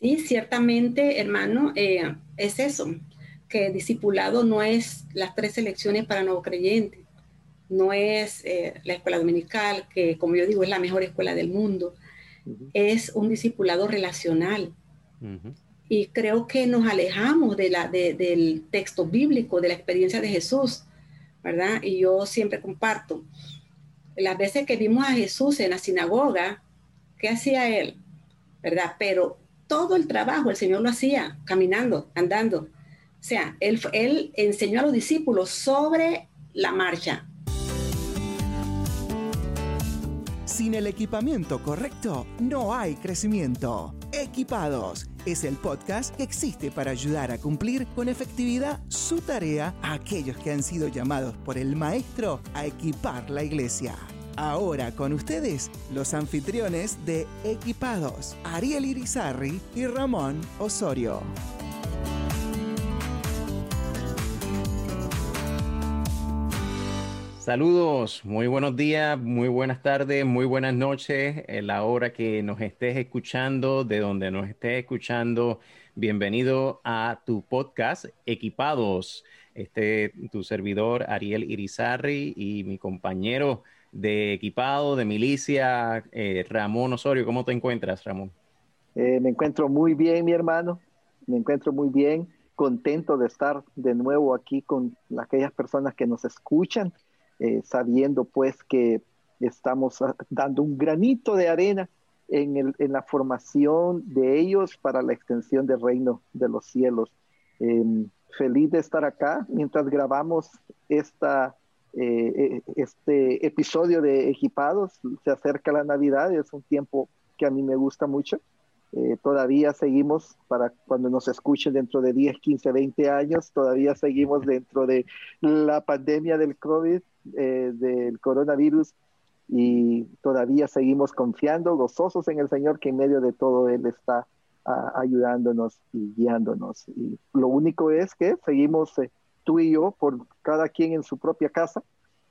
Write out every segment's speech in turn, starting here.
Sí, ciertamente, hermano, eh, es eso, que discipulado no es las tres elecciones para nuevo creyente, no es eh, la escuela dominical, que como yo digo es la mejor escuela del mundo, es un discipulado relacional. Y creo que nos alejamos de la, del texto bíblico, de la experiencia de Jesús, ¿verdad? Y yo siempre comparto, las veces que vimos a Jesús en la sinagoga, ¿qué hacía él? ¿Verdad? Pero todo el trabajo el Señor lo hacía caminando, andando. O sea, él, enseñó a los discípulos sobre la marcha. Sin el equipamiento correcto, no hay crecimiento. Equipados es el podcast que existe para ayudar a cumplir con efectividad su tarea a aquellos que han sido llamados por el Maestro a equipar la iglesia. Ahora con ustedes, los anfitriones de Equipados, Ariel Irizarri y Ramón Osorio. Saludos, muy buenos días, muy buenas tardes, muy buenas noches. En la hora que nos estés escuchando, de donde nos estés escuchando, bienvenido a tu podcast Equipados. Este, tu servidor Ariel Irizarri y mi compañero de equipado, de milicia, eh, Ramón Osorio. ¿Cómo te encuentras, Ramón? Eh, me encuentro muy bien, mi hermano. Me encuentro muy bien, contento de estar de nuevo aquí con aquellas personas que nos escuchan, eh, sabiendo pues que estamos ah, dando un granito de arena en, el, en, la formación de ellos para la extensión del reino de los cielos. Em, feliz de estar acá mientras grabamos esta eh, eh, este episodio de Equipados. Se acerca la Navidad, es un tiempo que a mí me gusta mucho. Eh, todavía seguimos, para cuando nos escuchen dentro de 10, 15, 20 años, todavía seguimos dentro de la pandemia del COVID, del coronavirus, y todavía seguimos confiando, gozosos en el Señor, que en medio de todo Él está ah, ayudándonos y guiándonos. Y lo único es que seguimos tú y yo, por cada quien en su propia casa.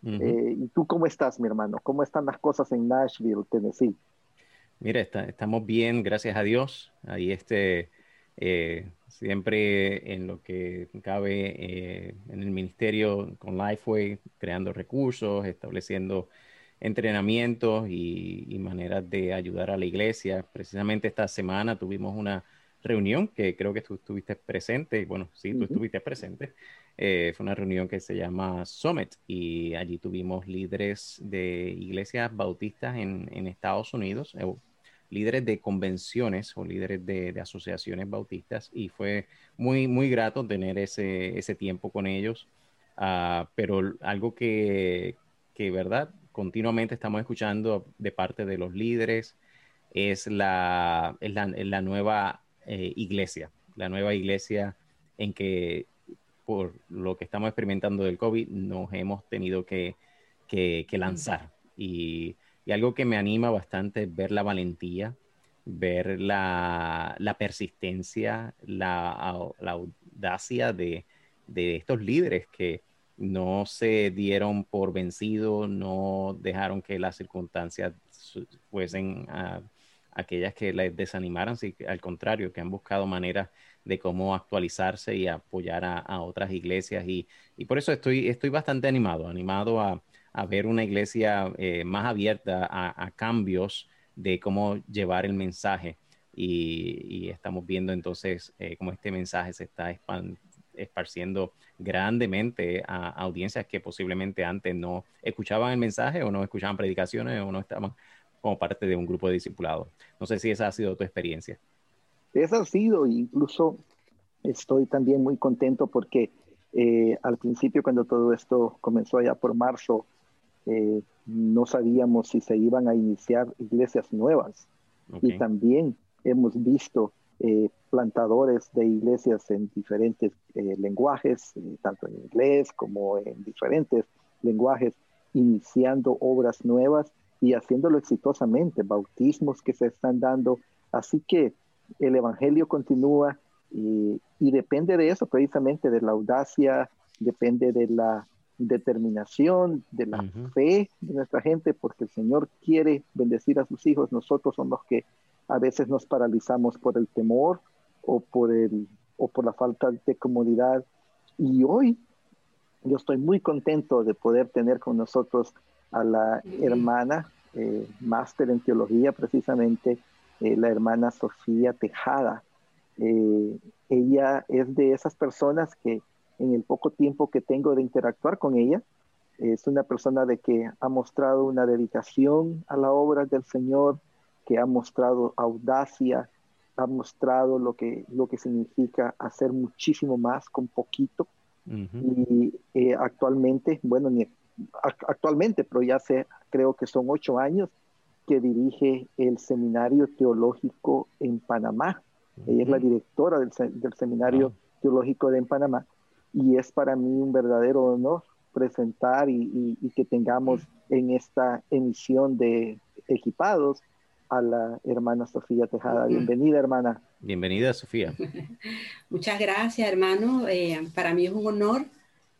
Eh, ¿Y tú cómo estás, mi hermano? ¿Cómo están las cosas en Nashville, Tennessee? Mira, estamos bien, gracias a Dios. Ahí este, eh, siempre en lo que cabe eh, en el ministerio con Lifeway, creando recursos, estableciendo entrenamientos y, y, maneras de ayudar a la iglesia. Precisamente esta semana tuvimos una reunión que creo que tú estuviste presente, bueno, sí, tú estuviste presente, eh, fue una reunión que se llama Summit y allí tuvimos líderes de iglesias bautistas en, en Estados Unidos, eh, líderes de convenciones o líderes de, de, asociaciones bautistas y fue muy, muy grato tener ese, ese tiempo con ellos. Uh, pero algo que, que, ¿verdad? Continuamente estamos escuchando de parte de los líderes es la, es la, la nueva eh, iglesia, la nueva iglesia en que por lo que estamos experimentando del COVID nos hemos tenido que, que, lanzar. Y, algo que me anima bastante es ver la valentía, ver la, la persistencia, la, la audacia de, de, estos líderes que no se dieron por vencidos, no dejaron que las circunstancias fuesen a aquellas que les desanimaran, sí, al contrario, que han buscado maneras de cómo actualizarse y apoyar a, otras iglesias. Y, por eso estoy, estoy bastante animado, animado a, ver una iglesia eh, más abierta a, cambios de cómo llevar el mensaje. Y, estamos viendo entonces eh, cómo este mensaje se está esparciendo grandemente a audiencias que posiblemente antes no escuchaban el mensaje o no escuchaban predicaciones o no estaban como parte de un grupo de discipulados. No sé si esa ha sido tu experiencia. Esa ha sido, incluso estoy también muy contento porque eh, al principio cuando todo esto comenzó allá por marzo, eh, no sabíamos si se iban a iniciar iglesias nuevas. Y también hemos visto eh, plantadores de iglesias en diferentes lenguajes, tanto en inglés como en diferentes lenguajes, iniciando obras nuevas y haciéndolo exitosamente, bautismos que se están dando. Así que el Evangelio continúa y, depende de eso, precisamente de la audacia, depende de la determinación, de la fe de nuestra gente, porque el Señor quiere bendecir a sus hijos, nosotros somos los que a veces nos paralizamos por el temor o por, el, o por la falta de comodidad. Y hoy yo estoy muy contento de poder tener con nosotros a la hermana, eh, máster en teología precisamente, eh, la hermana Sofía Tejada. Eh, ella es de esas personas que en el poco tiempo que tengo de interactuar con ella, es una persona de que ha mostrado una dedicación a la obra del Señor, que ha mostrado audacia, ha mostrado lo que, lo que significa hacer muchísimo más con poquito. Y eh, actualmente, bueno, ni, actualmente, pero ya sé, creo que son ocho años que dirige el Seminario Teológico en Panamá. Ella es la directora del, Seminario Teológico de en Panamá y es para mí un verdadero honor presentar y, que tengamos en esta emisión de Equipados a la hermana Sofía Tejada. Bienvenida, hermana. Bienvenida, Sofía. Muchas gracias, hermano. Eh, para mí es un honor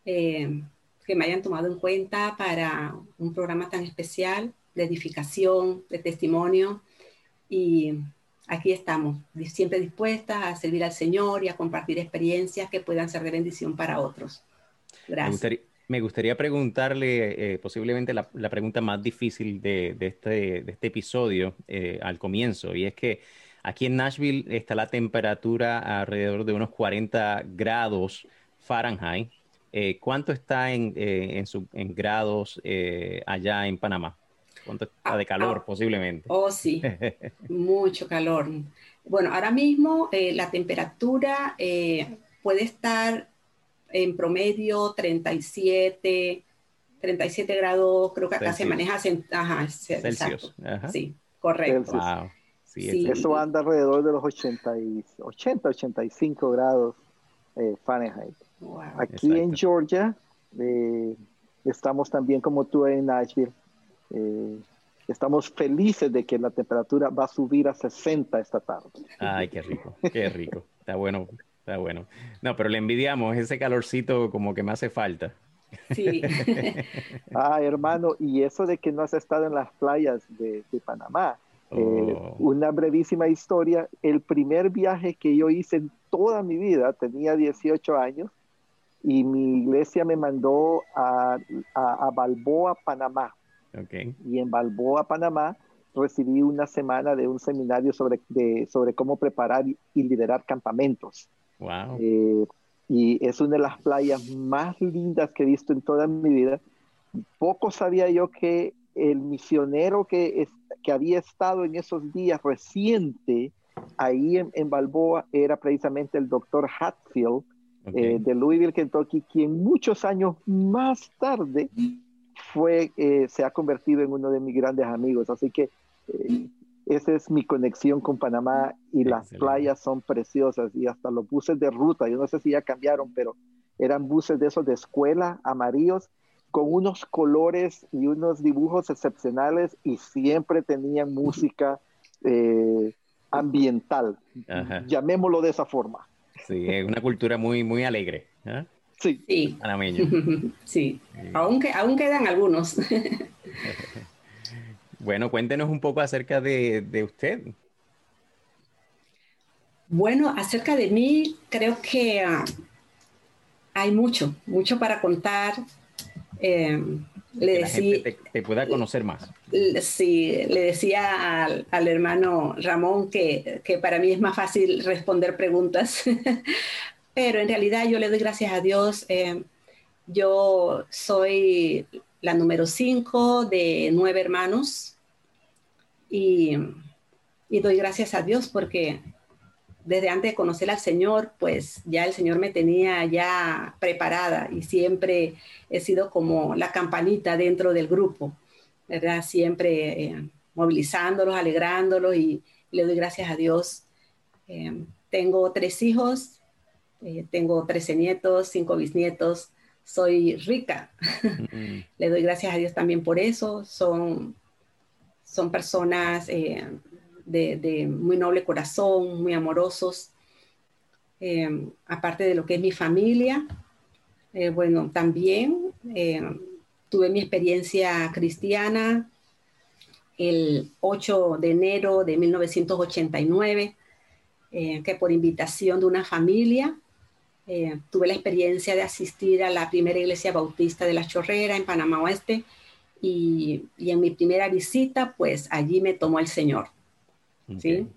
eh, que me hayan tomado en cuenta para un programa tan especial de edificación, de testimonio. Y aquí estamos, siempre dispuestas a servir al Señor y a compartir experiencias que puedan ser de bendición para otros. Gracias. Me gustaría, preguntarle eh, posiblemente la, pregunta más difícil de, este, de este, episodio eh, al comienzo, y es que aquí en Nashville está la temperatura alrededor de unos 40 grados Fahrenheit. Eh, ¿Cuánto está en, en grados allá en Panamá? ¿Cuánto está de calor ah, posiblemente? Oh, sí, mucho calor. Bueno, ahora mismo eh, la temperatura eh, puede estar en promedio 37, 37 grados, creo que acá se maneja ajá, Celsius. Sí, correcto. Wow. Sí, Eso anda alrededor de los 80, 80 85 grados eh, Fahrenheit. Aquí en Georgia estamos también como tú en Nashville eh, estamos felices de que la temperatura va a subir a 60 esta tarde. Ay, qué rico, qué rico. Está bueno, está bueno. No, pero le envidiamos ese calorcito como que me hace falta. Sí. ah, hermano, y eso de que no has estado en las playas de, Panamá. Eh, oh. una brevísima historia. El primer viaje que yo hice en toda mi vida, tenía 18 años, y mi iglesia me mandó a, a Balboa, Panamá. Y en Balboa, Panamá, recibí una semana de un seminario sobre, sobre cómo preparar y, liderar campamentos. Wow. Eh, y es una de las playas más lindas que he visto en toda mi vida. Poco sabía yo que el misionero que, que había estado en esos días reciente ahí en, Balboa era precisamente el doctor Hatfield eh, de Louisville, Kentucky, quien muchos años más tarde fue, eh, se ha convertido en uno de mis grandes amigos. Así que eh, esa es mi conexión con Panamá y las playas son preciosas y hasta los buses de ruta, yo no sé si ya cambiaron, pero eran buses de esos de escuela, amarillos, con unos colores y unos dibujos excepcionales y siempre tenían música eh, ambiental, llamémoslo de esa forma. Sí, es una cultura muy, muy alegre. Sí. Sí. sí. Aún, aún quedan algunos. bueno, cuéntenos un poco acerca de, usted. Bueno, acerca de mí, creo que ah, hay mucho, mucho para contar. Eh, le decía, te, pueda conocer más. Sí, le decía al, al hermano Ramón que, que, para mí es más fácil responder preguntas pero en realidad yo le doy gracias a Dios. Eh, yo soy la número cinco de nueve hermanos y, doy gracias a Dios porque desde antes de conocer al Señor, pues ya el Señor me tenía ya preparada y siempre he sido como la campanita dentro del grupo, ¿verdad? Siempre eh, movilizándolos, alegrándolos y le doy gracias a Dios. Eh, tengo tres hijos, eh, tengo 13 nietos, 5 bisnietos, soy rica. Mm. Le doy gracias a Dios también por eso. Son, son personas eh, de, muy noble corazón, muy amorosos. Eh, aparte de lo que es mi familia, bueno, también tuve mi experiencia cristiana el 8 de enero de 1989, eh, que por invitación de una familia eh, tuve la experiencia de asistir a la primera iglesia bautista de La Chorrera en Panamá Oeste y, en mi primera visita, pues allí me tomó el Señor. ¿Sí?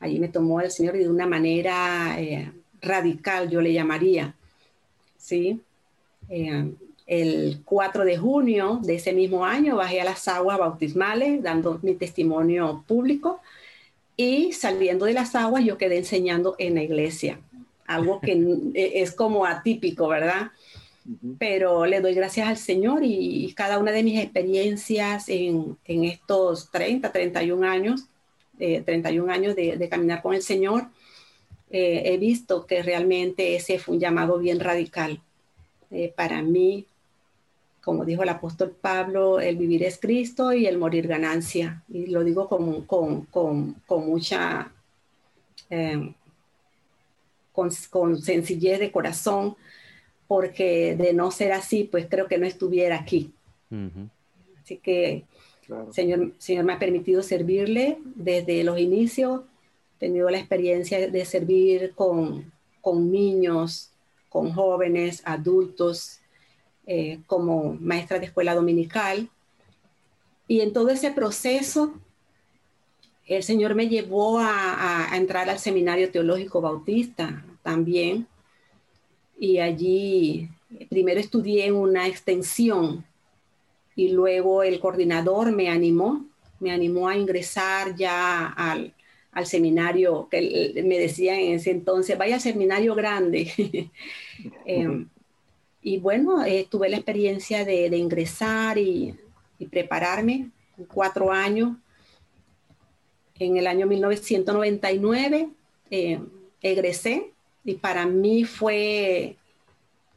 Allí me tomó el Señor y de una manera eh, radical, yo le llamaría. ¿sí? el 4 de junio de ese mismo año bajé a las aguas bautismales dando mi testimonio público y saliendo de las aguas yo quedé enseñando en la iglesia, algo que e, es como atípico, ¿verdad? Pero le doy gracias al Señor y, cada una de mis experiencias en, estos 30, 31 años, 31 eh, años de, caminar con el Señor, eh, he visto que realmente ese fue un llamado bien radical. Eh, para mí como dijo el apóstol Pablo, el vivir es Cristo y el morir ganancia. Y lo digo con, con, con, con mucha, eh, con, sencillez de corazón, porque de no ser así, pues creo que no estuviera aquí. Así que, Señor, Señor me ha permitido servirle desde los inicios. He tenido la experiencia de servir con, con niños, con jóvenes, adultos, eh, como maestra de escuela dominical. Y en todo ese proceso, el Señor me llevó a, entrar al Seminario Teológico Bautista también. Y allí primero estudié una extensión y luego el coordinador me animó, me animó a ingresar ya al, seminario, que me decía en ese entonces, vaya al seminario grande. Em, y bueno, eh, tuve la experiencia de, ingresar y, prepararme cuatro años. En el año 1999 eh, egresé y para mí fue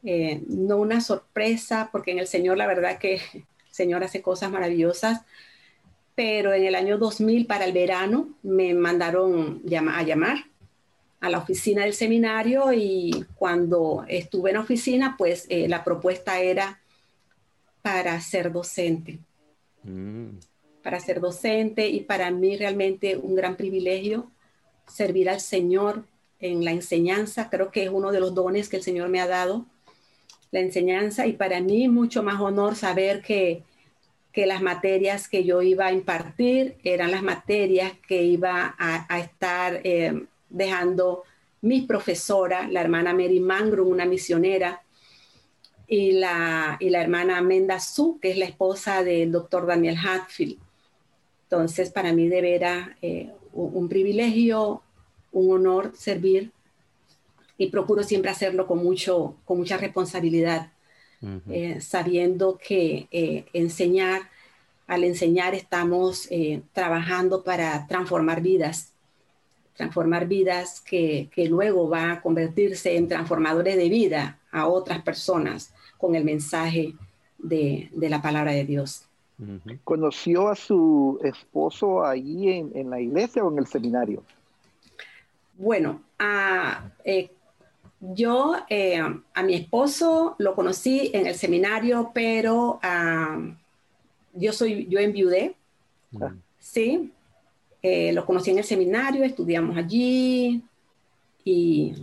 eh, no una sorpresa, porque en el Señor la verdad que Señor hace cosas maravillosas, pero en el año 2000 para el verano me mandaron a llamar a la oficina del seminario y cuando estuve en la oficina, pues eh, la propuesta era para ser docente. Mm. Para ser docente y para mí realmente un gran privilegio servir al Señor en la enseñanza. Creo que es uno de los dones que el Señor me ha dado, la enseñanza. Y para mí mucho más honor saber que, que las materias que yo iba a impartir eran las materias que iba a, estar... Eh, dejando mi profesora, la hermana Mary Mangrum, una misionera, y la, y la hermana Menda Su, que es la esposa del doctor Daniel Hatfield. Entonces, para mí de veras eh, un, privilegio, un honor servir y procuro siempre hacerlo con, mucho, con mucha responsabilidad, eh, sabiendo que eh, enseñar, al enseñar estamos trabajando para transformar vidas transformar vidas que, luego va a convertirse en transformadores de vida a otras personas con el mensaje de, la palabra de Dios. ¿Conoció a su esposo ahí en, la iglesia o en el seminario? Bueno, eh, yo eh, a mi esposo lo conocí en el seminario, pero yo soy, yo enviudé, ah. sí, eh, lo conocí en el seminario, estudiamos allí y,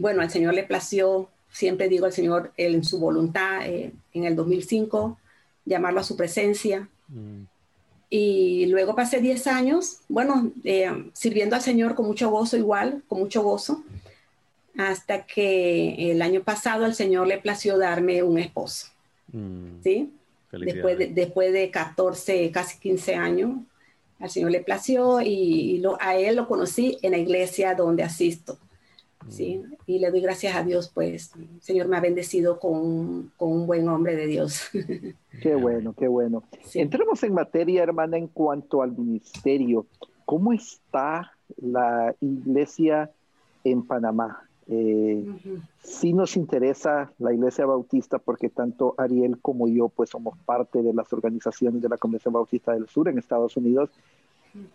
bueno, al Señor le plació, siempre digo al Señor, en su voluntad, eh, en el 2005, llamarlo a su presencia. Mm. Y luego pasé 10 años, bueno, sirviendo al Señor con mucho gozo igual, con mucho gozo, hasta que el año pasado al Señor le plació darme un esposo. Mm. ¿Sí? Después de, después de 14, casi 15 años, al Señor le plació y, a Él lo conocí en la iglesia donde asisto. ¿sí? Mm. Y le doy gracias a Dios, pues el Señor me ha bendecido con, un buen hombre de Dios. Qué bueno, qué bueno. Entremos en materia, hermana, en cuanto al ministerio. ¿Cómo está la iglesia en Panamá? Eh, sí nos interesa la Iglesia Bautista porque tanto Ariel como yo pues somos parte de las organizaciones de la Convención Bautista del Sur en Estados Unidos,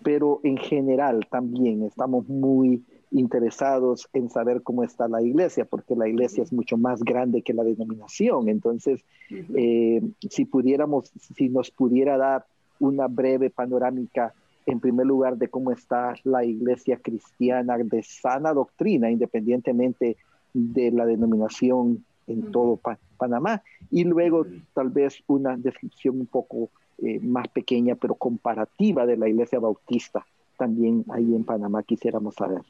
pero en general también estamos muy interesados en saber cómo está la iglesia, porque la iglesia es mucho más grande que la denominación. Entonces, eh, si pudiéramos, si nos pudiera dar una breve panorámica, en primer lugar, de cómo está la iglesia cristiana de sana doctrina, independientemente de la denominación en todo Panamá, y luego tal vez una descripción un poco eh, más pequeña, pero comparativa de la iglesia bautista, también ahí en Panamá quisiéramos saber.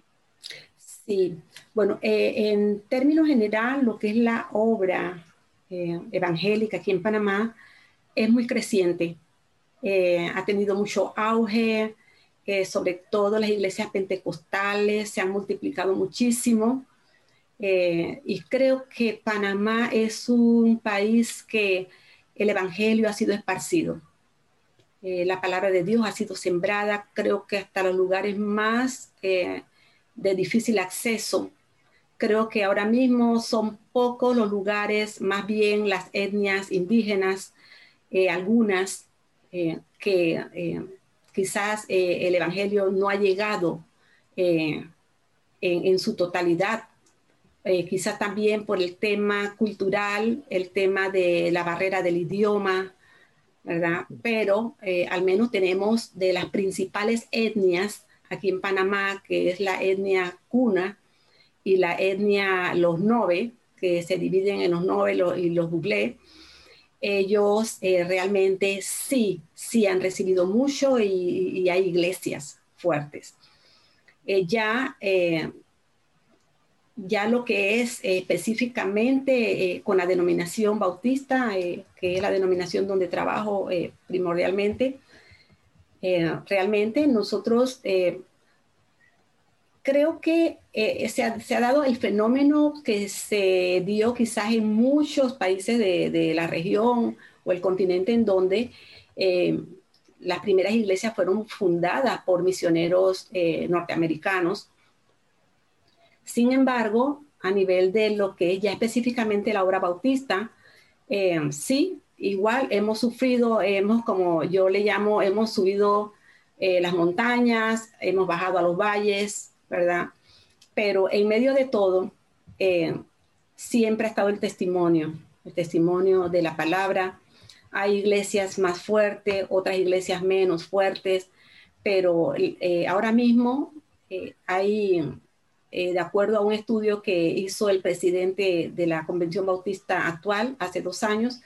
Sí, bueno, eh, en términos general, lo que es la obra eh, evangélica aquí en Panamá es muy creciente. Eh, ha tenido mucho auge, sobre todo las iglesias pentecostales se han multiplicado muchísimo. y creo que Panamá es un país que el evangelio ha sido esparcido. la palabra de Dios ha sido sembrada, creo que hasta los lugares más de difícil acceso. Creo que ahora mismo son pocos los lugares, más bien las etnias indígenas, eh, algunas eh, que eh, quizás el Evangelio no ha llegado en, en, su totalidad. quizás también por el tema cultural, el tema de la barrera del idioma, ¿verdad? Pero al menos tenemos de las principales etnias aquí en Panamá, que es la etnia cuna y la etnia los nove, que se dividen en los nove y los buglé, ellos eh, realmente sí, sí han recibido mucho y, hay iglesias fuertes. Eh, ya, eh, ya lo que es específicamente con la denominación bautista, que es la denominación donde trabajo primordialmente, realmente nosotros creo que eh, se, ha, dado el fenómeno que se dio quizás en muchos países de, la región o el continente en donde las primeras iglesias fueron fundadas por misioneros norteamericanos. Sin embargo, a nivel de lo que es ya específicamente la obra bautista, sí, igual hemos sufrido, hemos, como yo le llamo, hemos subido eh, las montañas, hemos bajado a los valles, ¿verdad? Pero en medio de todo, eh, siempre ha estado el testimonio, el testimonio de la palabra. Hay iglesias más fuertes, otras iglesias menos fuertes, pero eh, ahora mismo hay, de acuerdo a un estudio que hizo el presidente de la Convención Bautista actual hace dos años,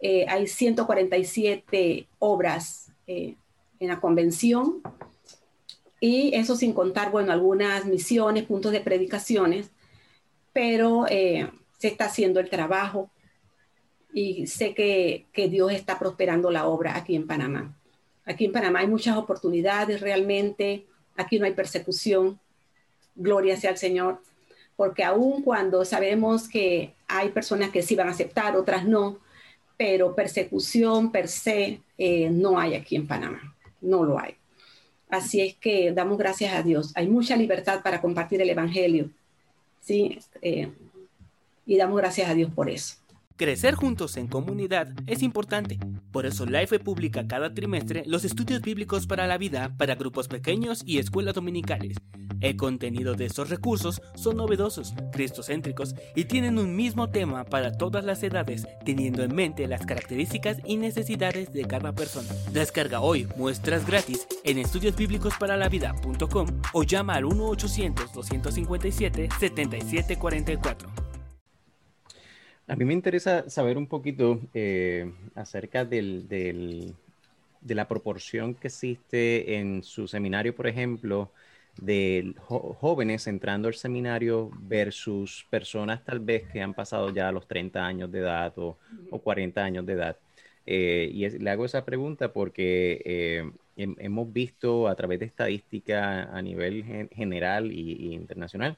eh, hay 147 obras eh, en la convención y eso sin contar, bueno, algunas misiones, puntos de predicaciones, pero eh, se está haciendo el trabajo y sé que, que, Dios está prosperando la obra aquí en Panamá. Aquí en Panamá hay muchas oportunidades realmente, aquí no hay persecución, gloria sea al Señor, porque aun cuando sabemos que hay personas que sí van a aceptar, otras no, pero persecución per se eh, no hay aquí en Panamá, no lo hay. Así es que damos gracias a Dios. Hay mucha libertad para compartir el Evangelio, ¿sí? Eh, y damos gracias a Dios por eso. Crecer juntos en comunidad es importante. Por eso Life publica cada trimestre los estudios bíblicos para la vida para grupos pequeños y escuelas dominicales. El contenido de estos recursos son novedosos, cristocéntricos y tienen un mismo tema para todas las edades, teniendo en mente las características y necesidades de cada persona. Descarga hoy muestras gratis en estudiosbíblicosparalaVida.com o llama al 1-800-257-7744. A mí me interesa saber un poquito eh, acerca del, de la proporción que existe en su seminario, por ejemplo, de jóvenes entrando al seminario versus personas tal vez que han pasado ya los 30 años de edad o, 40 años de edad. Eh, y le hago esa pregunta porque eh, hemos visto a través de estadística a nivel general e internacional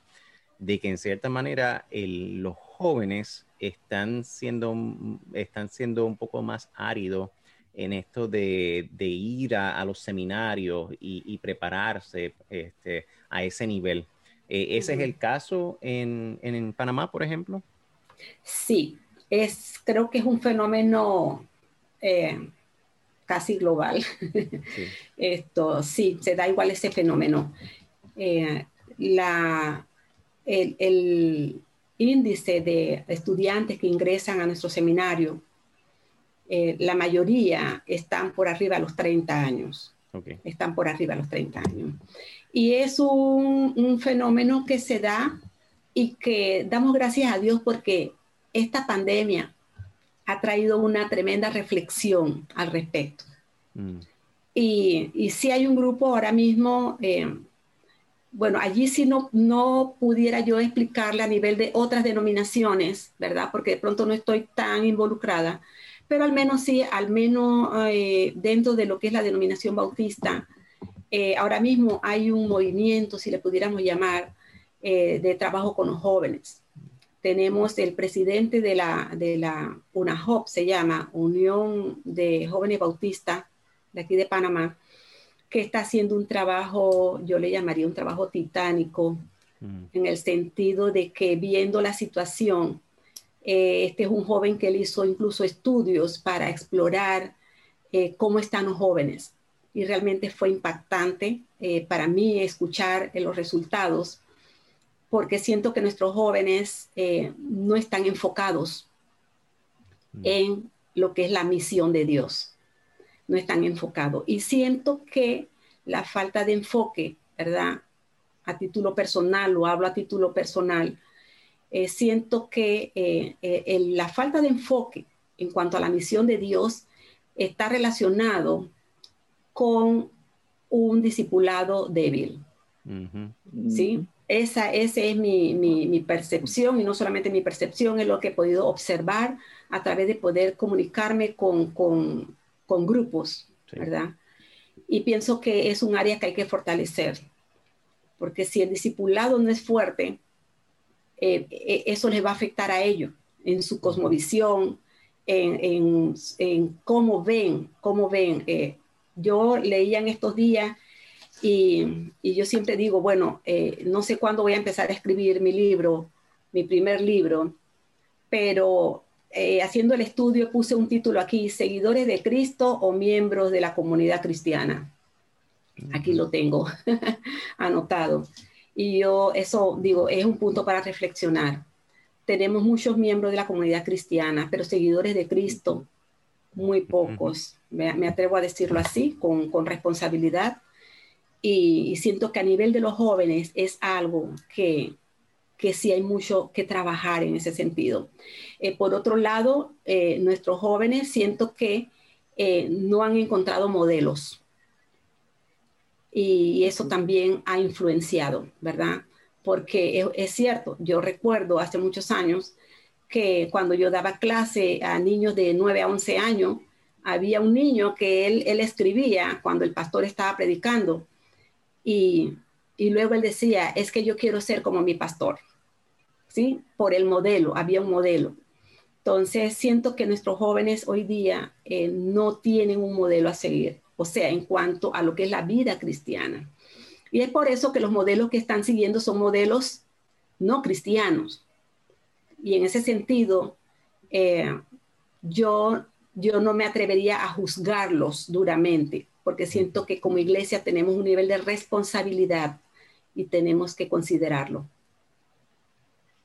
de que en cierta manera los jóvenes están siendo, están siendo un poco más áridos en esto de, ir a, los seminarios y, prepararse este, a ese nivel. Eh, ¿Ese es el caso en, Panamá, por ejemplo? Sí, es, creo que es un fenómeno eh, casi global. Sí. Esto, sí, se da igual ese fenómeno. Eh, la, el, índice de estudiantes que ingresan a nuestro seminario eh, la mayoría están por arriba de los 30 años. Están por arriba de los 30 años. Y es un, un fenómeno que se da y que damos gracias a Dios porque esta pandemia ha traído una tremenda reflexión al respecto. Mm. Y, y sí hay un grupo ahora mismo, eh, bueno, allí sí no, no pudiera yo explicarle a nivel de otras denominaciones, ¿verdad? Porque de pronto no estoy tan involucrada, pero al menos sí, al menos eh, dentro de lo que es la denominación bautista, eh, ahora mismo hay un movimiento, si le pudiéramos llamar, de trabajo con los jóvenes tenemos el presidente de la, de la UNAJOP, se llama Unión de Jóvenes Bautistas de aquí de Panamá, que está haciendo un trabajo, yo le llamaría un trabajo titánico, mm. en el sentido de que viendo la situación, eh, este es un joven que él hizo incluso estudios para explorar eh, cómo están los jóvenes. Y realmente fue impactante eh, para mí escuchar los resultados porque siento que nuestros jóvenes no están enfocados mm. en lo que es la misión de Dios. No están enfocados. Y siento que la falta de enfoque, ¿verdad? A título personal, lo hablo a título personal, eh, siento que eh, la falta de enfoque en cuanto a la misión de Dios está relacionado con un discipulado débil. ¿Sí? Esa, esa es mi, mi, percepción y no solamente mi percepción, es lo que he podido observar a través de poder comunicarme con, con, con grupos, ¿verdad? Y pienso que es un área que hay que fortalecer, porque si el discipulado no es fuerte, eh, eh, eso les va a afectar a ellos en su cosmovisión, en, en, en cómo ven, cómo ven. Eh, yo leía en estos días y, yo siempre digo, bueno, eh, no sé cuándo voy a empezar a escribir mi libro, mi primer libro, pero eh, haciendo el estudio puse un título aquí, Seguidores de Cristo o miembros de la comunidad cristiana. Aquí lo tengo anotado. Y yo, eso digo, es un punto para reflexionar. Tenemos muchos miembros de la comunidad cristiana, pero seguidores de Cristo, muy pocos. Me, me atrevo a decirlo así, con, con responsabilidad y siento que a nivel de los jóvenes es algo que, que sí hay mucho que trabajar en ese sentido. Eh, por otro lado, eh, nuestros jóvenes siento que eh, no han encontrado modelos y eso también ha influenciado, ¿verdad? Porque es, cierto, yo recuerdo hace muchos años que cuando yo daba clase a niños de 9 a 11 años, había un niño que él, él escribía cuando el pastor estaba predicando y, luego él decía, es que yo quiero ser como mi pastor, ¿sí? Por el modelo, había un modelo. Entonces, siento que nuestros jóvenes hoy día eh, no tienen un modelo a seguir, o sea, en cuanto a lo que es la vida cristiana. Y es por eso que los modelos que están siguiendo son modelos no cristianos. Y en ese sentido, eh, yo, yo no me atrevería a juzgarlos duramente, porque siento que como iglesia tenemos un nivel de responsabilidad y tenemos que considerarlo.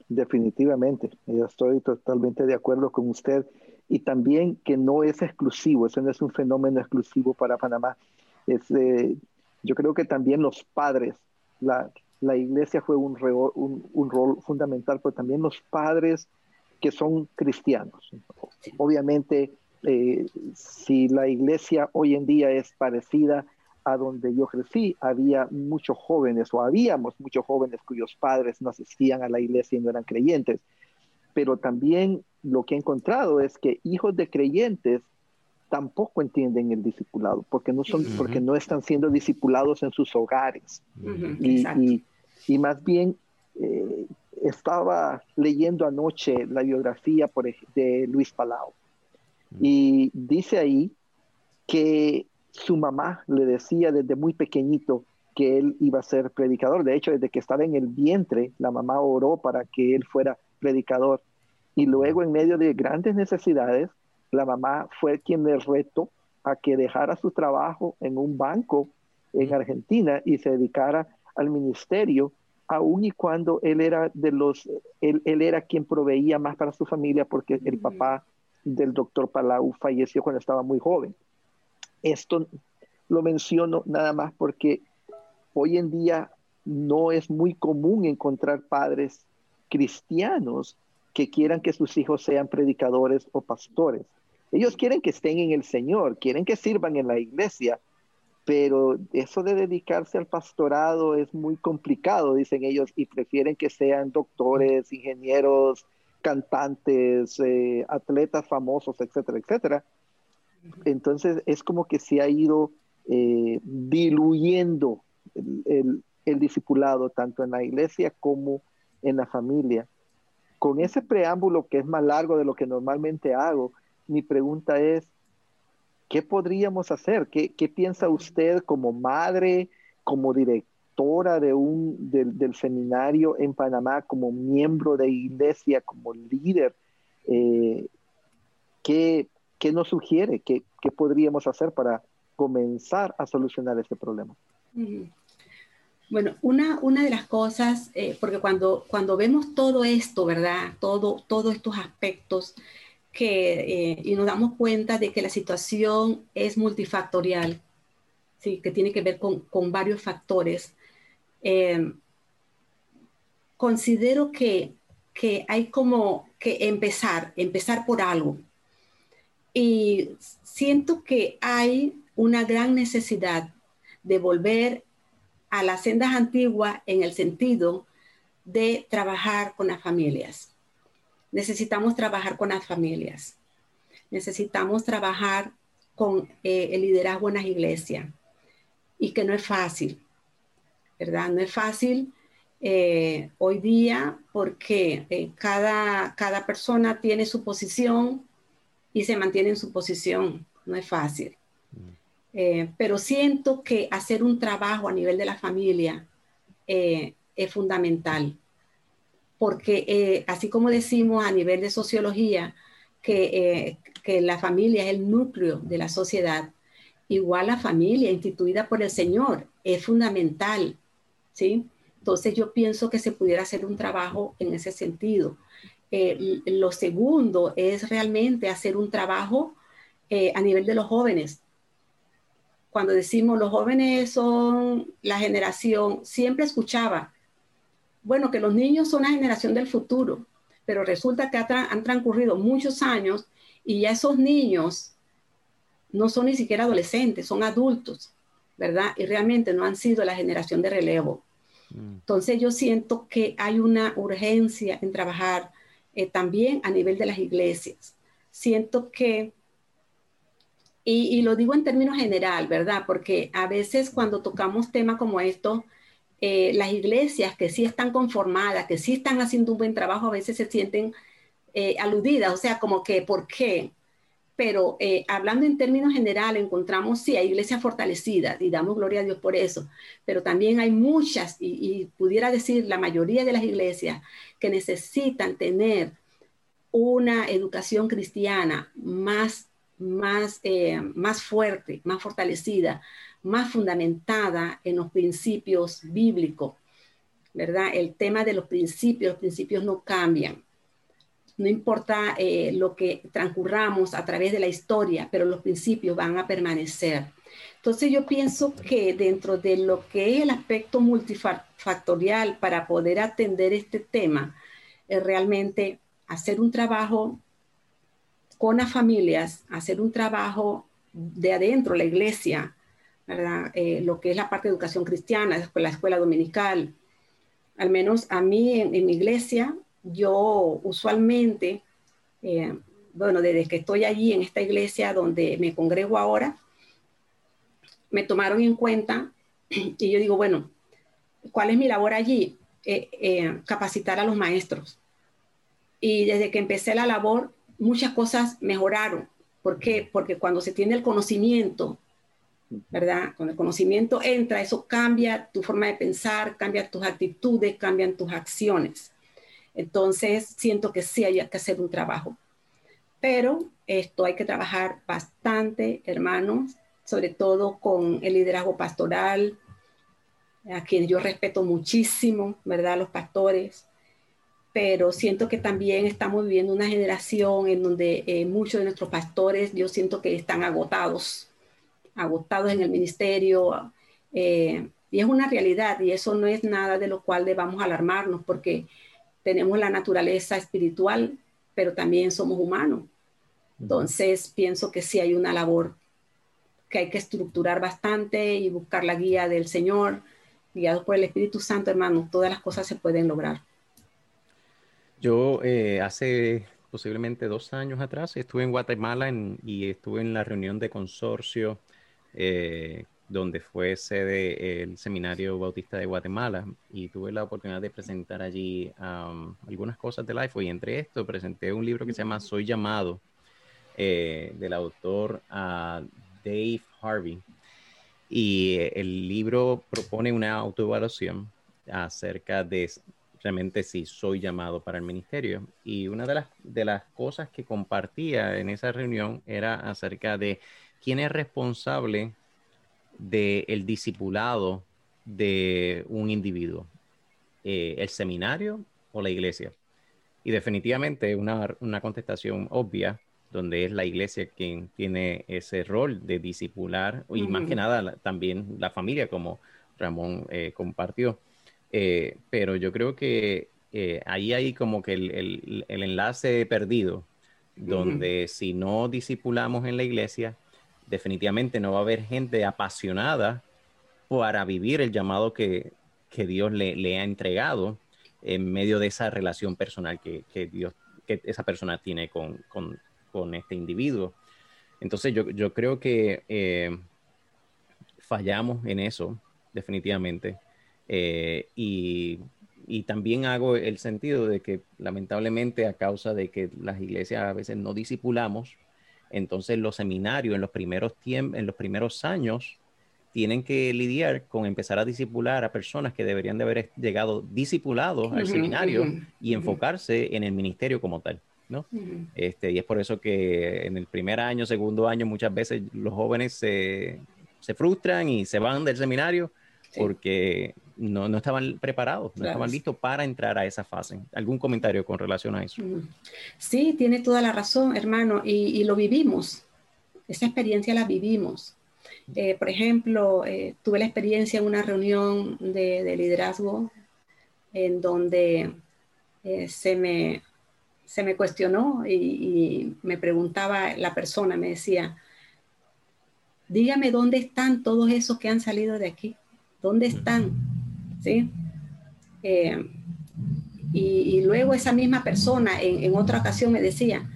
Definitivamente, yo estoy totalmente de acuerdo con usted y también que no es exclusivo, eso no es un fenómeno exclusivo para Panamá. Es, eh, yo creo que también los padres, la, la iglesia fue un, un, un, rol fundamental, pero también los padres que son cristianos. Obviamente eh, si la iglesia hoy en día es parecida a donde yo crecí, había muchos jóvenes o habíamos muchos jóvenes cuyos padres no asistían a la iglesia y no eran creyentes. Pero también lo que he encontrado es que hijos de creyentes tampoco entienden el discipulado, porque no, son, porque no están siendo discipulados en sus hogares. y, y, más bien, eh, estaba leyendo anoche la biografía por, de Luis Palau y dice ahí que su mamá le decía desde muy pequeñito que él iba a ser predicador. De hecho, desde que estaba en el vientre, la mamá oró para que él fuera predicador. Y luego, en medio de grandes necesidades, la mamá fue quien le retó a que dejara su trabajo en un banco en Argentina y se dedicara al ministerio, aun y cuando él era de los, él, él era quien proveía más para su familia porque el papá del doctor Palau falleció cuando estaba muy joven. Esto lo menciono nada más porque hoy en día no es muy común encontrar padres cristianos que quieran que sus hijos sean predicadores o pastores. Ellos quieren que estén en el Señor, quieren que sirvan en la iglesia, pero eso de dedicarse al pastorado es muy complicado, dicen ellos, y prefieren que sean doctores, ingenieros, cantantes, eh, atletas famosos, etcétera, etcétera. Entonces es como que se ha ido eh, diluyendo el, discipulado tanto en la iglesia como en la familia. Con ese preámbulo que es más largo de lo que normalmente hago, mi pregunta es, ¿qué podríamos hacer? ¿Qué, piensa usted como madre, como directora de un, del, seminario en Panamá, como miembro de iglesia, como líder? Eh, ¿qué, nos sugiere? ¿Qué, podríamos hacer para comenzar a solucionar este problema? Bueno, una, de las cosas, eh, porque cuando, cuando vemos todo esto, ¿verdad? Todo, todos estos aspectos, que, eh, y nos damos cuenta de que la situación es multifactorial, ¿sí? que tiene que ver con, con varios factores. Eh, considero que, que hay como que empezar, empezar por algo. Y siento que hay una gran necesidad de volver a las sendas antiguas en el sentido de trabajar con las familias. Necesitamos trabajar con las familias, necesitamos trabajar con eh, el liderazgo en las iglesias. Y que no es fácil, ¿verdad? No es fácil eh, hoy día porque eh, cada, cada persona tiene su posición y se mantiene en su posición, no es fácil. Mm. pero siento que hacer un trabajo a nivel de la familia es fundamental porque eh, así como decimos a nivel de sociología que, eh, la familia es el núcleo de la sociedad, igual la familia instituida por el Señor es fundamental, ¿sí? Entonces yo pienso que se pudiera hacer un trabajo en ese sentido. Eh, lo segundo es realmente hacer un trabajo a nivel de los jóvenes. Cuando decimos los jóvenes son la generación, siempre escuchaba, bueno, que los niños son la generación del futuro, pero resulta que han transcurrido muchos años y ya esos niños no son ni siquiera adolescentes, son adultos, ¿verdad? Y realmente no han sido la generación de relevo. Mm. Entonces yo siento que hay una urgencia en trabajar eh, también a nivel de las iglesias. Siento que, y, lo digo en términos general, ¿verdad? Porque a veces cuando tocamos temas como estos, eh, las iglesias que sí están conformadas, que sí están haciendo un buen trabajo, a veces se sienten eh, aludidas, o sea, como que, ¿por qué? Pero eh, hablando en términos generales, encontramos, sí, hay iglesias fortalecidas y damos gloria a Dios por eso, pero también hay muchas, y pudiera decir la mayoría de las iglesias, que necesitan tener una educación cristiana más, más, más fuerte, más fortalecida, más fundamentada en los principios bíblicos, ¿verdad? El tema de los principios, los principios no cambian. No importa eh, lo que transcurramos a través de la historia, pero los principios van a permanecer. Entonces yo pienso que dentro de lo que es el aspecto multifactorial para poder atender este tema, es realmente hacer un trabajo con las familias, hacer un trabajo de adentro, la iglesia, eh, lo que es la parte de educación cristiana, la escuela dominical. Al menos a mí en, mi iglesia, yo usualmente, eh, bueno, desde que estoy allí en esta iglesia donde me congrego ahora, me tomaron en cuenta y yo digo, bueno, ¿cuál es mi labor allí? Eh, capacitar a los maestros. Y desde que empecé la labor, muchas cosas mejoraron. ¿Por qué? Porque cuando se tiene el conocimiento ¿verdad? Cuando el conocimiento entra, eso cambia tu forma de pensar, cambia tus actitudes, cambian tus acciones. Entonces, siento que sí hay que hacer un trabajo. Pero esto hay que trabajar bastante, hermanos, sobre todo con el liderazgo pastoral, a quien yo respeto muchísimo, ¿verdad? Los pastores. pero siento que también estamos viviendo una generación en donde eh, muchos de nuestros pastores, yo siento que están agotados, agotados en el ministerio, eh, y es una realidad, y eso no es nada de lo cual debamos alarmarnos, porque tenemos la naturaleza espiritual, pero también somos humanos. Entonces, pienso que sí hay una labor que hay que estructurar bastante y buscar la guía del Señor, guiados por el Espíritu Santo, hermano, todas las cosas se pueden lograr. Yo eh, hace posiblemente dos años atrás estuve en Guatemala y estuve en la reunión de consorcio eh, donde fue sede el Seminario Bautista de Guatemala y tuve la oportunidad de presentar allí algunas cosas del life y entre esto presenté un libro que se llama Soy llamado eh, del autor uh, Dave Harvey y el libro propone una autoevaluación acerca de realmente si soy llamado para el ministerio. Y una de las, de las cosas que compartía en esa reunión era acerca de quién es responsable del discipulado de un individuo, eh, el seminario o la iglesia. Y definitivamente una, una contestación obvia, donde es la iglesia quien tiene ese rol de discipular, y más que nada también la familia, como Ramón eh, compartió. Eh, pero yo creo que ahí hay como que el, el, enlace perdido, donde si no discipulamos en la iglesia, definitivamente no va a haber gente apasionada para vivir el llamado que, Dios le, ha entregado en medio de esa relación personal que, Dios, que esa persona tiene con, este individuo. Entonces yo, creo que eh, fallamos en eso, definitivamente. Eh, y, y, también hago el sentido de que lamentablemente a causa de que las iglesias a veces no discipulamos, entonces los seminarios en los primeros en los primeros años, tienen que lidiar con empezar a discipular a personas que deberían de haber llegado discipulados al seminario y enfocarse en el ministerio como tal. ¿No? este, y es por eso que en el primer año, segundo año, muchas veces los jóvenes se, se frustran y se van del seminario porque no, no, estaban preparados, no estaban listos para entrar a esa fase. ¿Algún comentario con relación a eso? Sí, tiene toda la razón, hermano, y, lo vivimos. Esa experiencia la vivimos. Eh, por ejemplo, eh, tuve la experiencia en una reunión de, liderazgo en donde eh, se, me, se me cuestionó y, y me preguntaba la persona, me decía, dígame dónde están todos esos que han salido de aquí. ¿Dónde están? ¿Sí? Eh, y, luego esa misma persona en, otra ocasión me decía,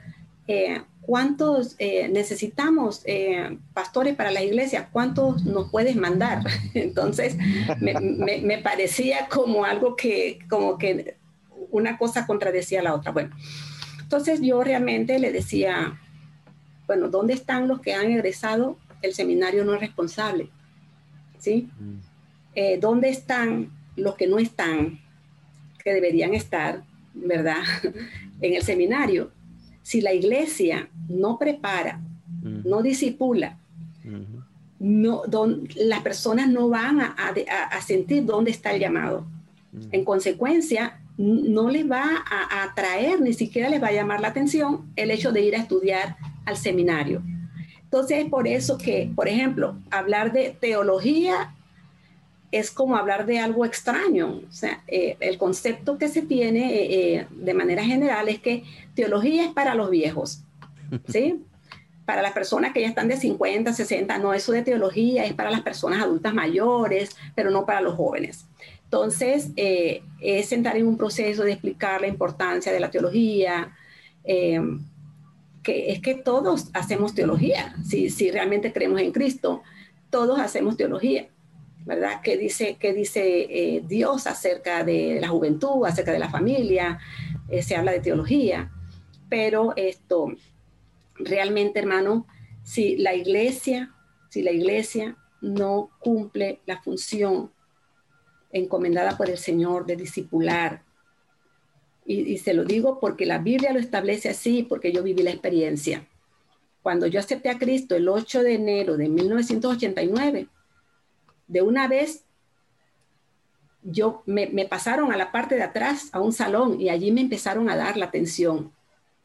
eh, ¿cuántos eh, necesitamos pastores para la iglesia? ¿Cuántos nos puedes mandar? Entonces me, parecía como algo que, como que una cosa contradecía a la otra. Bueno, entonces yo realmente le decía, bueno, ¿dónde están los que han egresado? El seminario no es responsable. ¿Sí? Mm. Eh, dónde están los que no están, que deberían estar, ¿verdad? en el seminario. Si la iglesia no prepara, no disipula, no, las personas no van a, sentir dónde está el llamado. En consecuencia, no les va a atraer, ni siquiera les va a llamar la atención el hecho de ir a estudiar al seminario. Entonces es por eso que, por ejemplo, hablar de teología es como hablar de algo extraño. O sea, eh, el concepto que se tiene eh, eh, de manera general es que teología es para los viejos, ¿sí? Para las personas que ya están de 50, 60, no, eso de teología es para las personas adultas mayores, pero no para los jóvenes. Entonces, es entrar en un proceso de explicar la importancia de la teología, que es que todos hacemos teología, si, si realmente creemos en Cristo, todos hacemos teología ¿verdad? ¿Qué dice, qué dice eh, Dios acerca de la juventud, acerca de la familia? Eh, se habla de teología, pero esto, realmente, hermano, si la iglesia, si la iglesia no cumple la función encomendada por el Señor de discipular, y, y se lo digo porque la Biblia lo establece así, porque yo viví la experiencia. Cuando yo acepté a Cristo el 8 de enero de 1989, de una vez yo me, me, pasaron a la parte de atrás, a un salón, y allí me empezaron a dar la atención,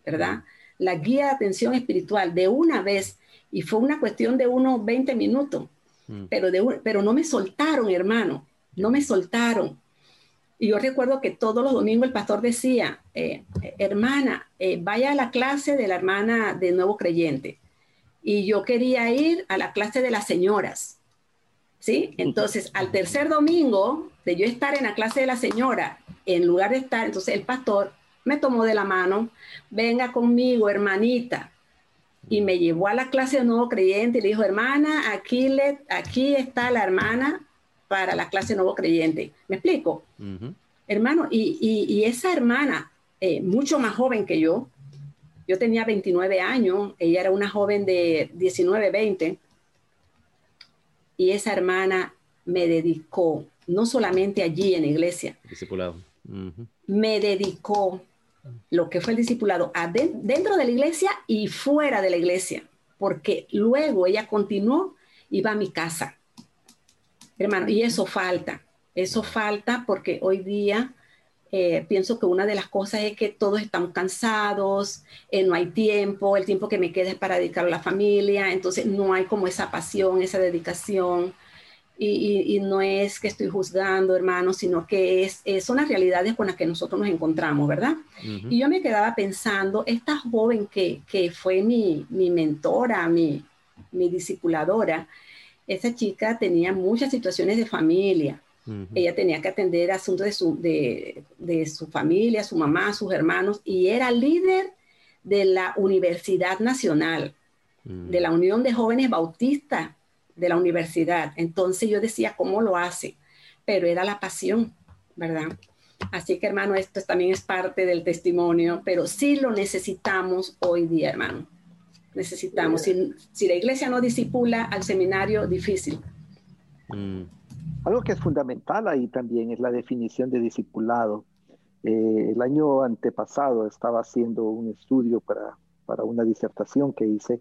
¿verdad? La guía de atención espiritual de una vez, y fue una cuestión de unos 20 minutos, mm. pero, de pero no me soltaron, hermano, no me soltaron. Y yo recuerdo que todos los domingos el pastor decía, eh, hermana, eh, vaya a la clase de la hermana de nuevo creyente. Y yo quería ir a la clase de las señoras. ¿Sí? Entonces, al tercer domingo de yo estar en la clase de la señora, en lugar de estar, entonces el pastor me tomó de la mano, venga conmigo, hermanita. Y me llevó a la clase de nuevo creyente y le dijo, hermana, aquí, le, aquí está la hermana para la clase nuevo creyente. ¿Me explico? Hermano, y, esa hermana, eh, mucho más joven que yo, yo tenía 29 años, ella era una joven de 19, 20, y esa hermana me dedicó, no solamente allí en la iglesia, discipulado. me dedicó lo que fue el discipulado dentro de la iglesia y fuera de la iglesia, porque luego ella continuó, iba a mi casa hermano, y eso falta, eso falta porque hoy día eh, pienso que una de las cosas es que todos estamos cansados, eh, no hay tiempo, el tiempo que me queda es para dedicar a la familia, entonces no hay como esa pasión, esa dedicación. Y, no es que estoy juzgando, hermano, sino que es, son las realidades con las que nosotros nos encontramos, ¿verdad? Y yo me quedaba pensando, esta joven que, que fue mi, mi mentora, mi, mi discipuladora, esa chica tenía muchas situaciones de familia. Ella tenía que atender asuntos de su, de, su familia, su mamá, sus hermanos, y era líder de la Universidad Nacional, de la Unión de Jóvenes Bautistas de la universidad. Entonces yo decía, ¿cómo lo hace? Pero era la pasión, ¿verdad? Así que hermano, esto también es parte del testimonio, pero sí lo necesitamos hoy día, hermano necesitamos. Si, la iglesia no disipula al seminario, difícil. Mm. Algo que es fundamental ahí también es la definición de discipulado. Eh, el año antepasado estaba haciendo un estudio para, para una disertación que hice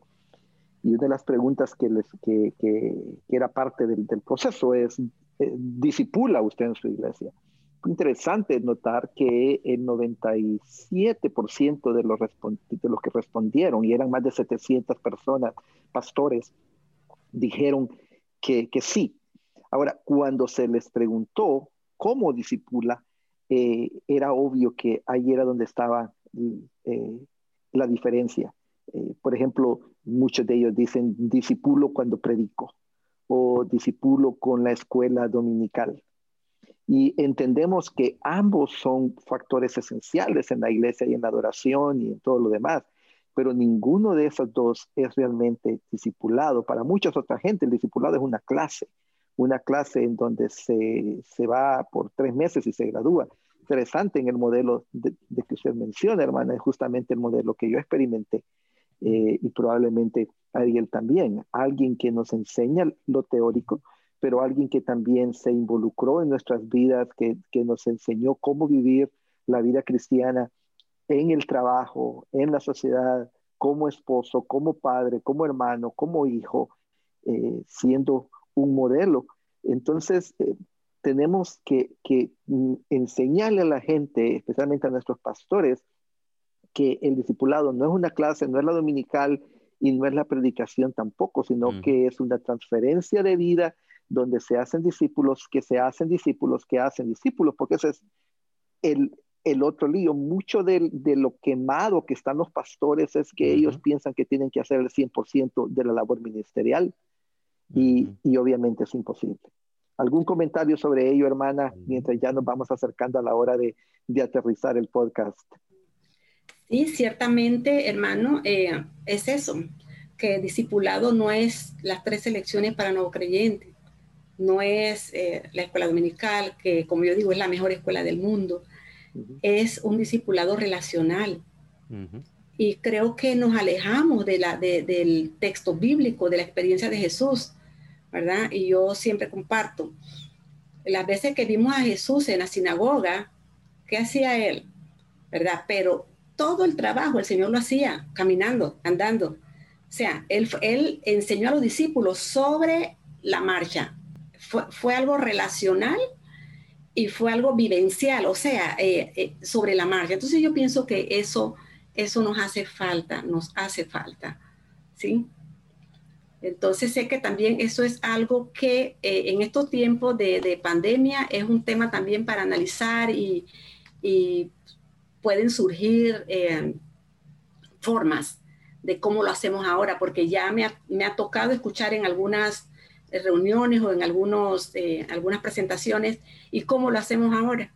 y una de las preguntas que, les, que, que, era parte del, del proceso es, eh, ¿disipula usted en su iglesia? Interesante notar que el 97% de los, de los que respondieron, y eran más de 700 personas, pastores, dijeron que, sí. Ahora, cuando se les preguntó cómo disipula, eh, era obvio que ahí era donde estaba eh, la diferencia. Eh, por ejemplo, muchos de ellos dicen disipulo cuando predico o disipulo con la escuela dominical y entendemos que ambos son factores esenciales en la iglesia y en la adoración y en todo lo demás, pero ninguno de esos dos es realmente discipulado. Para muchas otra gente el discipulado es una clase, una clase en donde se, se va por tres meses y se gradúa. Interesante en el modelo de, que usted menciona, hermana, es justamente el modelo que yo experimenté eh, y probablemente Ariel también. Alguien que nos enseña lo teórico, pero alguien que también se involucró en nuestras vidas, que, nos enseñó cómo vivir la vida cristiana en el trabajo, en la sociedad, como esposo, como padre, como hermano, como hijo, eh, siendo un modelo. Entonces, eh, tenemos que, que, mm, enseñarle a la gente, especialmente a nuestros pastores, que el discipulado no es una clase, no es la dominical y no es la predicación tampoco, sino que es una transferencia de vida donde se hacen discípulos, que se hacen discípulos, que hacen discípulos, porque ese es el, el otro lío. Mucho de, de, lo quemado que están los pastores es que ellos piensan que tienen que hacer el 100% de la labor ministerial y, y, obviamente es imposible. ¿Algún comentario sobre ello, hermana, mientras ya nos vamos acercando a la hora de, de aterrizar el podcast? Sí, ciertamente, hermano, eh, es eso, que discipulado no es las tres elecciones para nuevo creyente no es eh, la escuela dominical, que como yo digo es la mejor escuela del mundo, es un discipulado relacional. Y creo que nos alejamos de la, del texto bíblico, de la experiencia de Jesús, ¿verdad? Y yo siempre comparto, las veces que vimos a Jesús en la sinagoga, ¿qué hacía él? ¿Verdad? Pero todo el trabajo el Señor lo hacía caminando, andando. O sea, él, él enseñó a los discípulos sobre la marcha, fue, algo relacional y fue algo vivencial, o sea, sobre la marcha. Entonces yo pienso que eso, eso nos hace falta, nos hace falta, ¿sí? Entonces sé que también eso es algo que eh, en estos tiempos de, pandemia es un tema también para analizar y, pueden surgir eh, formas de cómo lo hacemos ahora, porque ya me ha, tocado escuchar en algunas reuniones o en algunos, eh, algunas presentaciones y cómo lo hacemos ahora.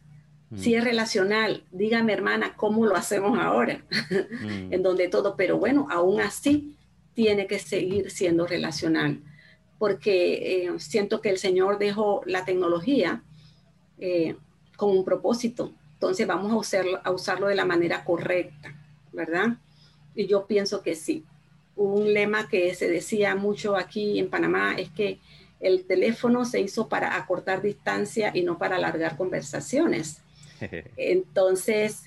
Mm. Si es relacional, dígame hermana, ¿cómo lo hacemos ahora? Mm. en donde todo, pero bueno, aún así tiene que seguir siendo relacional, porque eh, siento que el Señor dejó la tecnología eh, con un propósito, entonces vamos a usarlo, a usarlo de la manera correcta, ¿verdad? Y yo pienso que sí. Un lema que se decía mucho aquí en Panamá es que el teléfono se hizo para acortar distancia y no para alargar conversaciones. Entonces,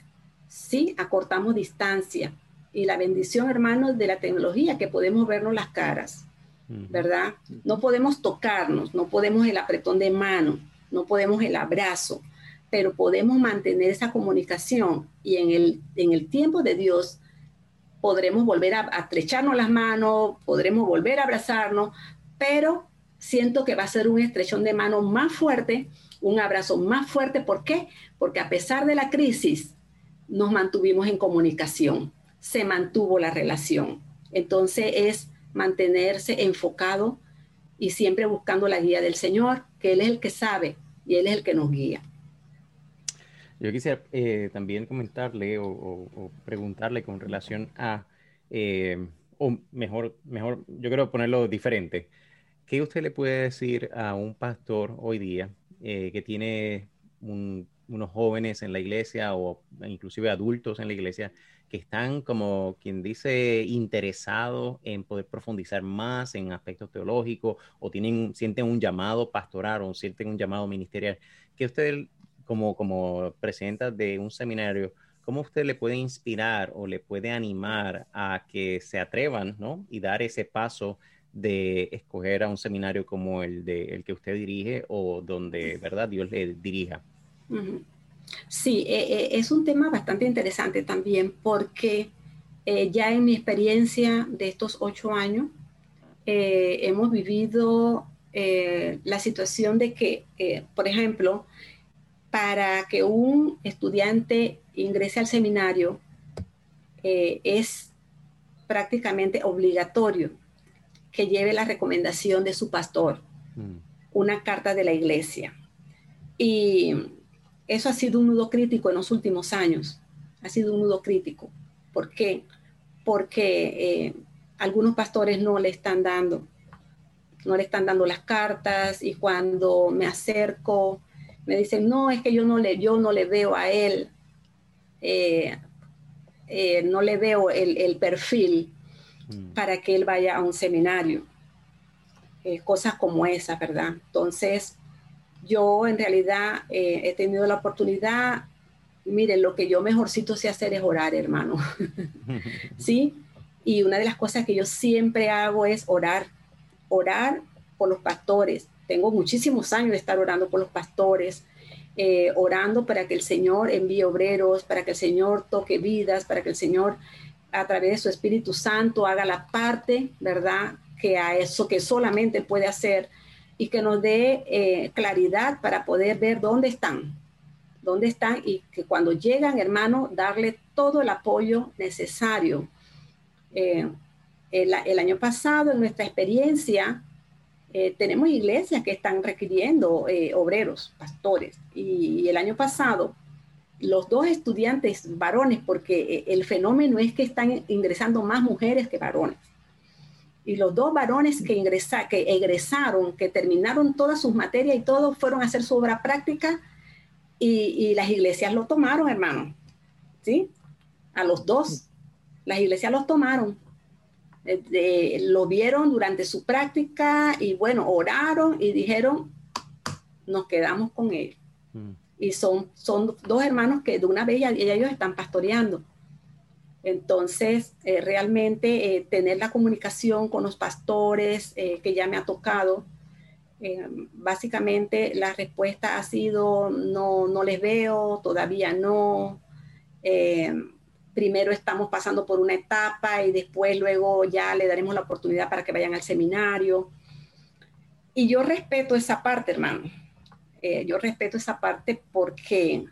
sí, acortamos distancia, y la bendición, hermanos, de la tecnología, que podemos vernos las caras, ¿verdad? No podemos tocarnos, no podemos el apretón de mano, no podemos el abrazo, pero podemos mantener esa comunicación y en el, en el tiempo de Dios podremos volver a, estrecharnos las manos, podremos volver a abrazarnos, pero siento que va a ser un estrechón de mano más fuerte, un abrazo más fuerte. ¿Por qué? Porque a pesar de la crisis, nos mantuvimos en comunicación se mantuvo la relación. Entonces es mantenerse enfocado y siempre buscando la guía del Señor, que Él es el que sabe y Él es el que nos guía. Yo quisiera eh, también comentarle o, preguntarle con relación a, eh, o mejor, mejor, yo quiero ponerlo diferente. ¿Qué usted le puede decir a un pastor hoy día eh, que tiene unos jóvenes en la iglesia o inclusive adultos en la iglesia que están, como quien dice, interesados en poder profundizar más en aspectos teológicos o tienen, sienten un llamado pastoral o sienten un llamado ministerial, que usted, como, como presidenta de un seminario, ¿cómo usted le puede inspirar o le puede animar a que se atrevan, ¿no? Y dar ese paso de escoger a un seminario como el, de, el que usted dirige o donde, ¿verdad? Dios le dirija. Sí, eh, eh, es un tema bastante interesante también porque eh, ya en mi experiencia de estos ocho años hemos vivido la situación de que, por ejemplo, para que un estudiante ingrese al seminario es prácticamente obligatorio que lleve la recomendación de su pastor, mm. una carta de la iglesia. Y eso ha sido un nudo crítico en los últimos años. Ha sido un nudo crítico. ¿Por qué? Porque eh, algunos pastores no le están dando, no le están dando las cartas y cuando me acerco me dicen, no, es que yo no le, yo no le veo a él, eh, eh, no le veo el, perfil mm. para que él vaya a un seminario. cosas como esa, ¿verdad? Entonces, yo en realidad eh, he tenido la oportunidad, miren, lo que yo mejorcito sé hacer es orar, hermano. ¿Sí? Y una de las cosas que yo siempre hago es orar, orar por los pastores. Tengo muchísimos años de estar orando por los pastores, eh, orando para que el Señor envíe obreros, para que el Señor toque vidas, para que el Señor a través de su Espíritu Santo haga la parte, ¿verdad? Que a eso que solamente puede hacer y que nos dé eh, claridad para poder ver dónde están, dónde están y que cuando llegan, hermano, darle todo el apoyo necesario. Eh, el, año pasado, en nuestra experiencia, eh, tenemos iglesias que están requiriendo obreros, pastores, y, el año pasado, los dos estudiantes varones, porque el fenómeno es que están ingresando más mujeres que varones y los dos varones que, ingresa, que egresaron, que terminaron todas sus materias y todo, fueron a hacer su obra práctica y, las iglesias lo tomaron, hermano. ¿Sí? A los dos. Las iglesias los tomaron. Eh, lo vieron durante su práctica y bueno, oraron y dijeron, nos quedamos con él. Mm. Y son, son dos hermanos que de una vez ellos están pastoreando. Entonces, eh, realmente eh, tener la comunicación con los pastores, eh, que ya me ha tocado, Eh, básicamente la respuesta ha sido no, no les veo, todavía no. Primero estamos pasando por una etapa y después luego ya le daremos la oportunidad para que vayan al seminario. Y yo respeto esa parte, hermano. Eh, yo respeto esa parte porque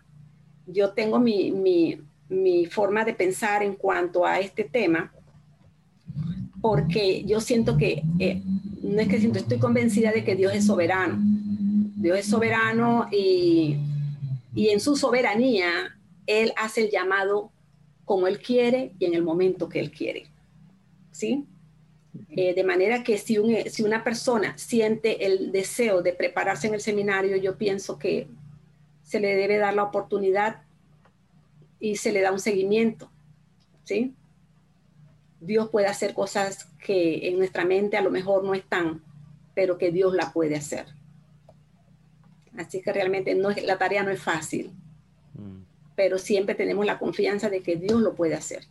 yo tengo mi, mi, mi forma de pensar en cuanto a este tema porque yo siento que, eh, no es que siento, estoy convencida de que Dios es soberano. Dios es soberano y, y en su soberanía Él hace el llamado como Él quiere y en el momento que Él quiere. ¿Sí? Eh, de manera que si, un, si una persona siente el deseo de prepararse en el seminario, yo pienso que se le debe dar la oportunidad y se le da un seguimiento. ¿Sí? Dios puede hacer cosas que en nuestra mente a lo mejor no están, pero que Dios la puede hacer. Así que realmente no es, la tarea no es fácil, mm. Pero siempre tenemos la confianza de que Dios lo puede hacer.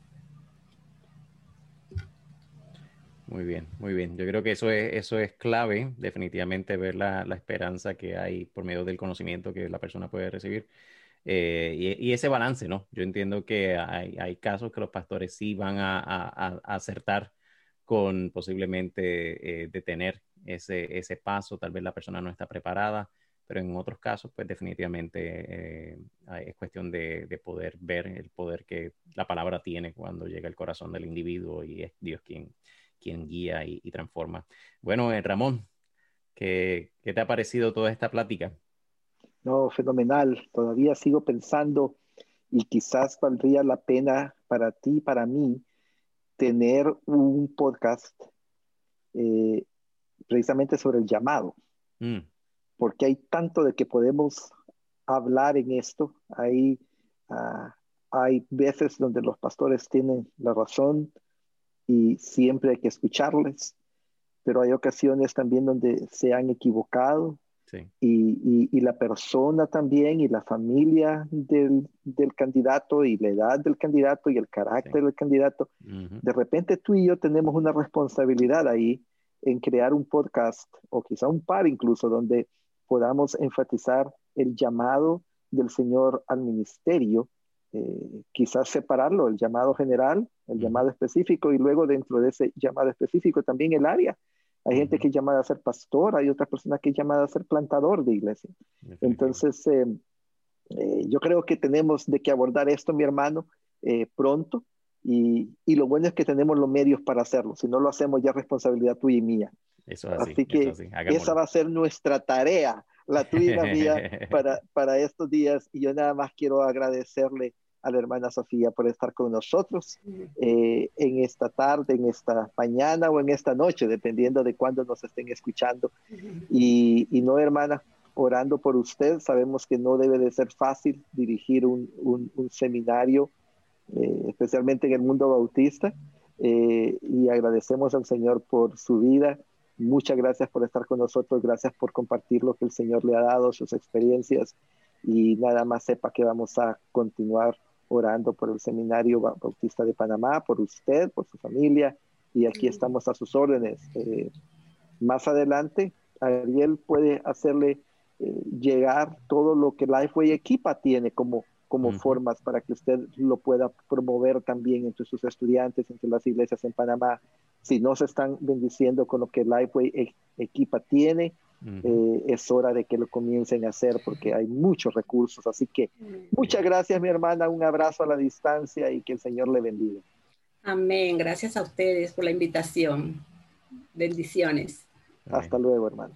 Muy bien, muy bien. Yo creo que eso es, eso es clave, definitivamente ver la, la esperanza que hay por medio del conocimiento que la persona puede recibir. Eh, y, ese balance, ¿no? Yo entiendo que hay, casos que los pastores sí van a, acertar con posiblemente eh, detener ese, ese paso, tal vez la persona no está preparada, pero en otros casos, pues definitivamente eh, es cuestión de, poder ver el poder que la palabra tiene cuando llega al corazón del individuo y es Dios quien, quien guía y, transforma. Bueno, Ramón, ¿qué, ¿qué te ha parecido toda esta plática? No, fenomenal. Todavía sigo pensando y quizás valdría la pena para ti, para mí, tener un podcast eh, precisamente sobre el llamado. Mm. Porque hay tanto de que podemos hablar en esto. Hay, ah, hay veces donde los pastores tienen la razón y siempre hay que escucharles, pero hay ocasiones también donde se han equivocado y, la persona también y la familia del, candidato y la edad del candidato y el carácter del candidato. De repente tú y yo tenemos una responsabilidad ahí en crear un podcast o quizá un par incluso donde podamos enfatizar el llamado del Señor al ministerio, eh, quizás separarlo, el llamado general, el llamado específico y luego dentro de ese llamado específico también el área hay gente que es llamada a ser pastor, hay otras personas que es llamada a ser plantador de iglesia. Entonces, eh, eh, yo creo que tenemos de que abordar esto, mi hermano, eh, pronto. Y, y, lo bueno es que tenemos los medios para hacerlo. Si no lo hacemos, ya es responsabilidad tuya y mía. Eso así, así que esa va a ser nuestra tarea, la tuya y la mía, para, para estos días. Y yo nada más quiero agradecerle a la hermana Sofía por estar con nosotros eh, en esta tarde, en esta mañana o en esta noche, dependiendo de cuándo nos estén escuchando. Y, no, hermana, orando por usted, sabemos que no debe de ser fácil dirigir un, seminario, eh, especialmente en el mundo bautista. Eh, y agradecemos al Señor por su vida. Muchas gracias por estar con nosotros, gracias por compartir lo que el Señor le ha dado, sus experiencias y nada más sepa que vamos a continuar orando por el Seminario Bautista de Panamá, por usted, por su familia, y aquí estamos a sus órdenes. Eh, más adelante, Ariel puede hacerle eh, llegar todo lo que Lifeway Equipa tiene como, como formas para que usted lo pueda promover también entre sus estudiantes, entre las iglesias en Panamá. Si no se están bendiciendo con lo que Lifeway e-, Equipa tiene, eh, es hora de que lo comiencen a hacer porque hay muchos recursos. Así que muchas gracias, mi hermana. Un abrazo a la distancia y que el Señor le bendiga. Amén. Gracias a ustedes por la invitación. Bendiciones. Hasta luego, hermano.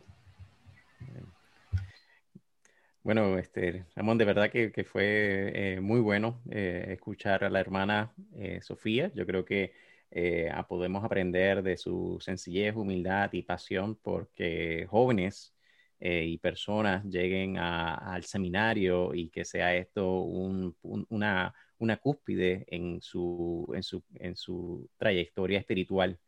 Bueno, este, Ramón, de verdad que, fue eh, muy bueno eh, escuchar a la hermana Sofía. Yo creo que eh, podemos aprender de su sencillez, humildad y pasión porque jóvenes eh, y personas lleguen al seminario y que sea esto una, una cúspide en su, en, su, en su trayectoria espiritual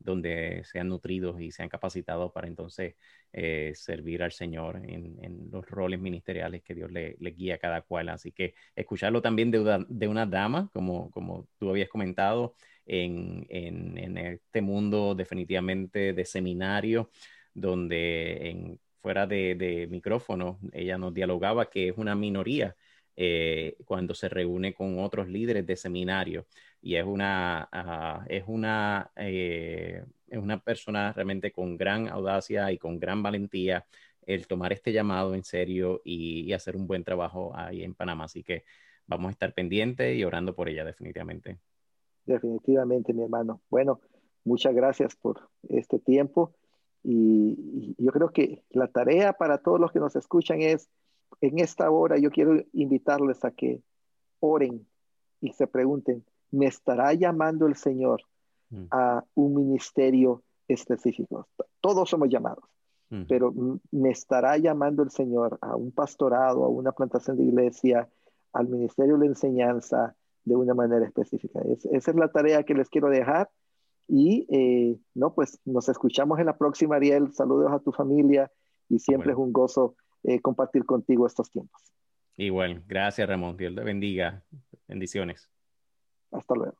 donde sean nutridos y sean capacitados para entonces eh, servir al Señor en, los roles ministeriales que Dios le, guía a cada cual. Así que escucharlo también de, de una dama, como, como tú habías comentado, en, este mundo definitivamente de seminario, donde fuera de, micrófono, ella nos dialogaba que es una minoría eh, cuando se reúne con otros líderes de seminario y es una, ah, es una, es una persona realmente con gran audacia y con gran valentía el tomar este llamado en serio y, hacer un buen trabajo ahí en Panamá. Así que vamos a estar pendientes y orando por ella definitivamente. Definitivamente, mi hermano. Bueno, muchas gracias por este tiempo y, yo creo que la tarea para todos los que nos escuchan es, en esta hora yo quiero invitarles a que oren y se pregunten, ¿me estará llamando el Señor mm. a un ministerio específico? Todos somos llamados pero me estará llamando el Señor a un pastorado, a una plantación de iglesia, al ministerio de la enseñanza de una manera específica. esa es la tarea que les quiero dejar. Y eh, no, pues nos escuchamos en la próxima, Ariel. Saludos a tu familia y siempre es un gozo eh, compartir contigo estos tiempos. Igual, gracias Ramón. Dios te bendiga. Bendiciones. Hasta luego.